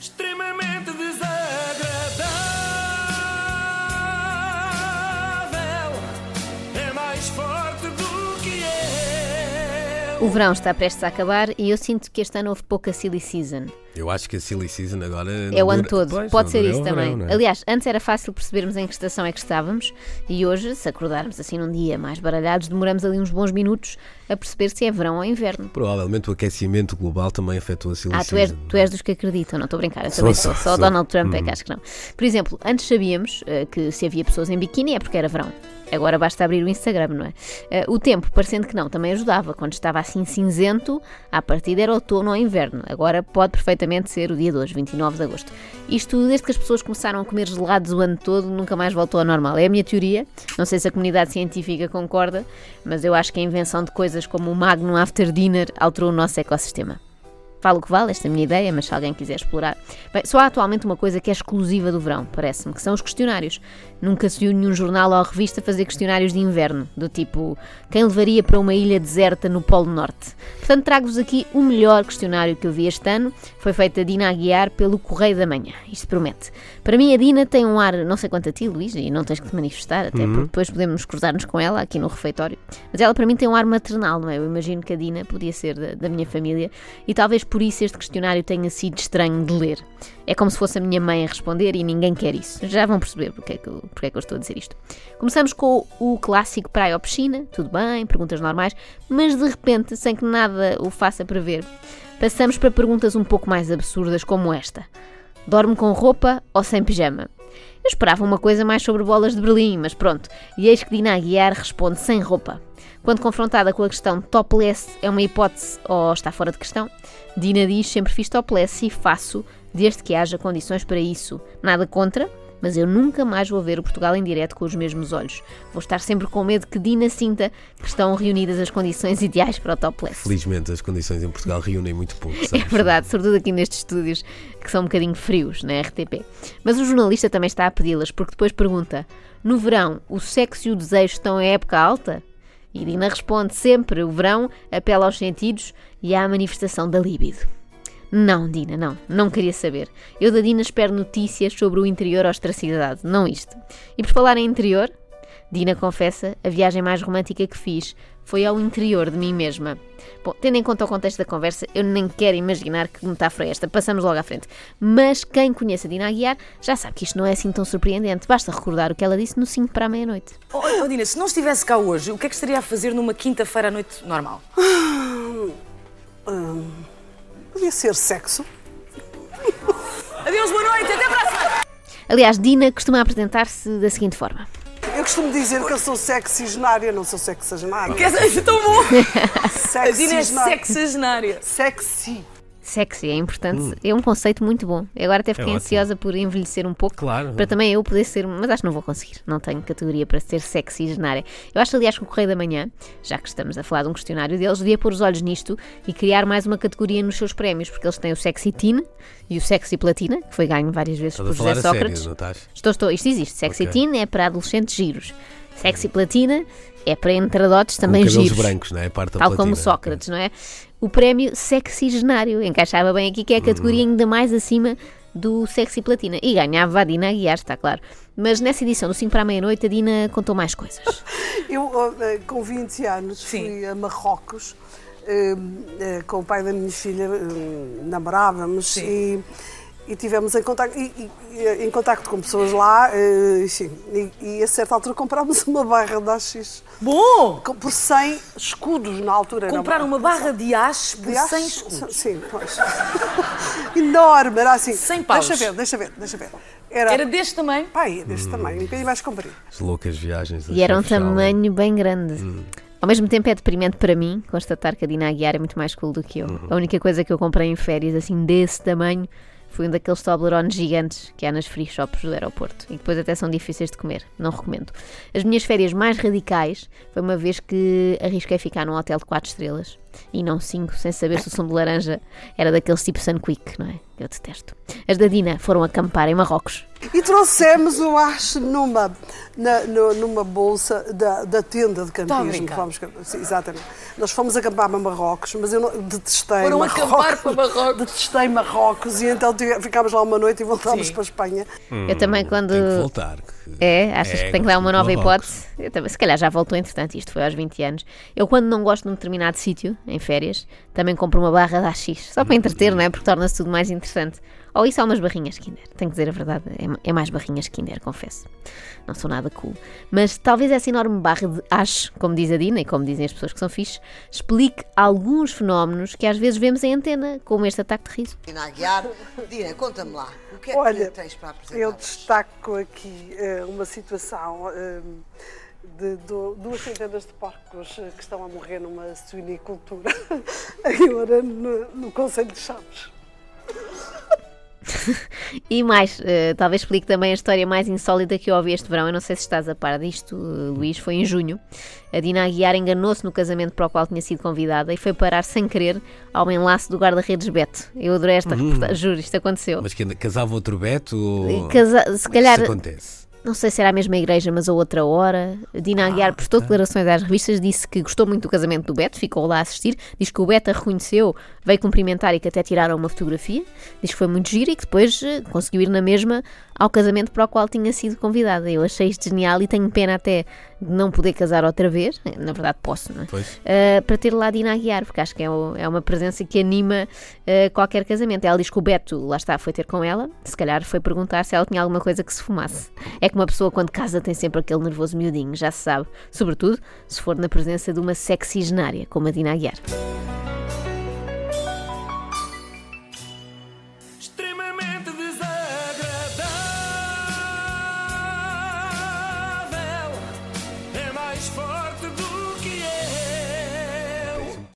extremamente desagradável. É mais forte do que eu. O verão está prestes a acabar e eu sinto que este ano houve pouca silly season. Eu acho que a Silly Season agora. É o ano dura- todo, Pois, pode ser isso o também. verão, é? Aliás, antes era fácil percebermos em que estação é que estávamos e hoje, se acordarmos assim num dia mais baralhados, demoramos ali uns bons minutos a perceber se é verão ou inverno. Provavelmente o aquecimento global também afetou a Silly Ah, tu és, Season. tu és dos que acreditam, não estou a brincar, eu Sou, também sou, sou. Só. Hum. Donald Trump é que acho que não. Por exemplo, antes sabíamos eh, que se havia pessoas em biquíni é porque era verão. Agora basta abrir o Instagram, não é? Eh, o tempo, parecendo que não, também ajudava. Quando estava assim cinzento, à partida era outono ou inverno. Agora pode perfeitamente ser o dia de hoje, 29 de agosto. Isto, desde que as pessoas começaram a comer gelados o ano todo, nunca mais voltou ao normal. É a minha teoria. Não sei se a comunidade científica concorda, mas eu acho que a invenção de coisas como o Magnum After Dinner alterou o nosso ecossistema. Falo o que vale, esta é a minha ideia, mas se alguém quiser explorar. Bem, só há atualmente uma coisa que é exclusiva do verão, parece-me, que são os questionários. Nunca se viu nenhum jornal ou revista fazer questionários de inverno, do tipo quem levaria para uma ilha deserta no Polo Norte. Portanto, trago-vos aqui o melhor questionário que eu vi este ano. Foi feito a Dina Aguiar pelo Correio da Manhã. Isto promete. Para mim, a Dina tem um ar, não sei quanto a ti, Luís, e não tens que te manifestar, até porque depois podemos cruzar-nos com ela aqui no refeitório. Mas ela, para mim, tem um ar maternal, não é? Eu imagino que a Dina podia ser da, da minha família e talvez por isso este questionário tenha sido estranho de ler. É como se fosse a minha mãe a responder e ninguém quer isso. Já vão perceber porque é que eu, porque é que eu estou a dizer isto. Começamos com o clássico praia ou piscina, tudo bem, perguntas normais, mas de repente, sem que nada o faça prever, passamos para perguntas um pouco mais absurdas como esta. Dorme com roupa ou sem pijama? Eu esperava uma coisa mais sobre bolas de Berlim, mas pronto. E eis que Dina Aguiar responde sem roupa. Quando confrontada com a questão topless é uma hipótese ou está fora de questão, Dina diz sempre fiz topless e faço desde que haja condições para isso. Nada contra, mas eu nunca mais vou ver o Portugal em direto com os mesmos olhos. Vou estar sempre com medo que Dina sinta que estão reunidas as condições ideais para o topless. Felizmente as condições em Portugal reúnem muito pouco. É sabes? verdade, sobretudo aqui nestes estúdios que são um bocadinho frios na RTP. Mas o jornalista também está a pedi-las, porque depois pergunta: no verão, o sexo e o desejo estão em época alta? E Dina responde sempre: o verão apela aos sentidos e à manifestação da libido. Não, Dina, não, não queria saber. Eu da Dina espero notícias sobre o interior ostracidade, não isto. E por falar em interior, Dina confessa, a viagem mais romântica que fiz foi ao interior de mim mesma. Bom, tendo em conta o contexto da conversa, eu nem quero imaginar que metáfora é esta, passamos logo à frente. Mas quem conhece a Dina Aguiar já sabe que isto não é assim tão surpreendente, basta recordar o que ela disse no 5 para a meia-noite. Oh, oh, Dina, se não estivesse cá hoje, o que é que estaria a fazer numa quinta-feira à noite normal? Podia ser sexo. Adeus, boa noite, até para a semana! Aliás, Dina costuma apresentar-se da seguinte forma. Costumo dizer que eu sou sexigenária, não sou sexagenária. Quer dizer, isso é tão bom! A Dina é sexagenária. Sexy. Sexy é importante, é um conceito muito bom. Eu agora até fiquei ótimo. ansiosa por envelhecer um pouco Claro. para também eu poder ser, mas acho que não vou conseguir, não tenho categoria para ser sexy genária. Eu acho, aliás, que o Correio da Manhã, já que estamos a falar de um questionário deles, devia pôr os olhos nisto e criar mais uma categoria nos seus prémios, porque eles têm o Sexy Teen e o Sexy Platina, que foi ganho várias vezes Estás por José Sócrates. sério? Estou, estou, isto existe. Sexy Ok. Teen é para adolescentes giros. Sexy Platina é para entradotes também Com giros. brancos, não é? Parte Tal como platina. Sócrates, não é? O prémio Sexigenário encaixava bem aqui, que é a categoria ainda mais acima do Sexy Platina. E ganhava a Dina Aguiar, está claro. Mas nessa edição do 5 para a meia-noite, a Dina contou mais coisas. Eu, eh, com 20 anos, Sim. fui a Marrocos eh, eh, com o pai da minha filha, namorávamos e, e tivemos em contacto, e, e- e em contacto com pessoas lá, eh, enfim, e, e a certa altura comprámos uma barra de AX Bom! com- por 100 escudos na altura. era Comprar uma barra de aches por de AX, 100 escudos. Sim, pois. Enorme, era assim. 100 paus. Deixa ver, deixa ver, deixa ver. Era, Era deste tamanho. pai, deste tamanho, um bocadinho mais comprido. As loucas viagens. E era um tamanho bem grande. Ao mesmo tempo é deprimente para mim constatar que a Dina Aguiar é muito mais cool do que eu. A única coisa que eu comprei em férias, assim, desse tamanho, foi um daqueles Toblerones gigantes que há nas free shops do aeroporto e depois até são difíceis de comer. Não recomendo. As minhas férias mais radicais foi uma vez que arrisquei ficar num hotel de 4 estrelas e não 5, sem saber se o sumo de laranja era daqueles tipo Sunquick, não é? Eu detesto. As da Dina foram acampar em Marrocos. E trouxemos, eu acho, numa, na- no- numa bolsa da, da tenda de campismo. Fomos, sim, exatamente. Nós fomos acampar para Marrocos, mas eu não, detestei Foram Marrocos. acampar para Marrocos? Detestei Marrocos e então ficámos lá uma noite e voltámos Sim. para a Espanha. Eu também quando... Tem que voltar. É, achas É, que tem que dar uma nova hipótese? Eu também, se calhar já voltou, entretanto, isto foi aos 20 anos. Eu, quando não gosto de um determinado sítio, em férias, também compro uma barra da AX, só para entreter, não é? Porque torna-se tudo mais interessante. Ou isso há umas barrinhas Kinder. Tenho que dizer a verdade, é, é mais barrinhas Kinder, confesso. Não sou nada cool. Mas talvez essa enorme barra de AX, como diz a Dina e como dizem as pessoas que são fixes, explique alguns fenómenos que às vezes vemos em antena, como este ataque de riso. Dina Aguiar. Dina, conta-me lá. O que é Olha, que tens para apresentar? eu destaco aqui eh, uma situação eh, de, du- duas centenas de porcos eh, que estão a morrer numa suinicultura agora no, no Conselho de Chaves. E mais, eh, talvez explique também a história mais insólita que eu ouvi este verão. Eu não sei se estás a par disto, Luís. Foi em junho. A Dina Aguiar enganou-se no casamento para o qual tinha sido convidada e foi parar sem querer ao enlace do guarda-redes Beto. Eu adorei esta reportagem, juro, isto aconteceu. Mas que casava outro Beto? Ou... Casa- se calhar, Isso acontece. Não sei se era a mesma igreja, mas a outra hora. Dina Aguiar prestou declarações às revistas, disse que gostou muito do casamento do Beto, ficou lá a assistir. Diz que o Beto a reconheceu, veio cumprimentar e que até tiraram uma fotografia. Diz que foi muito giro e que depois eh, conseguiu ir na mesma ao casamento para o qual tinha sido convidada. Eu achei isto genial e tenho pena até não poder casar outra vez. Na verdade, posso, não é? Pois. Uh, para ter lá a Dina Aguiar, porque acho que é, o- é uma presença que anima uh, qualquer casamento. Ela diz que o Beto, lá está, foi ter com ela, se calhar foi perguntar se ela tinha alguma coisa que se fumasse. É que uma pessoa, quando casa, tem sempre aquele nervoso miudinho, já se sabe, sobretudo se for na presença de uma sexigenária, como a Dina Aguiar.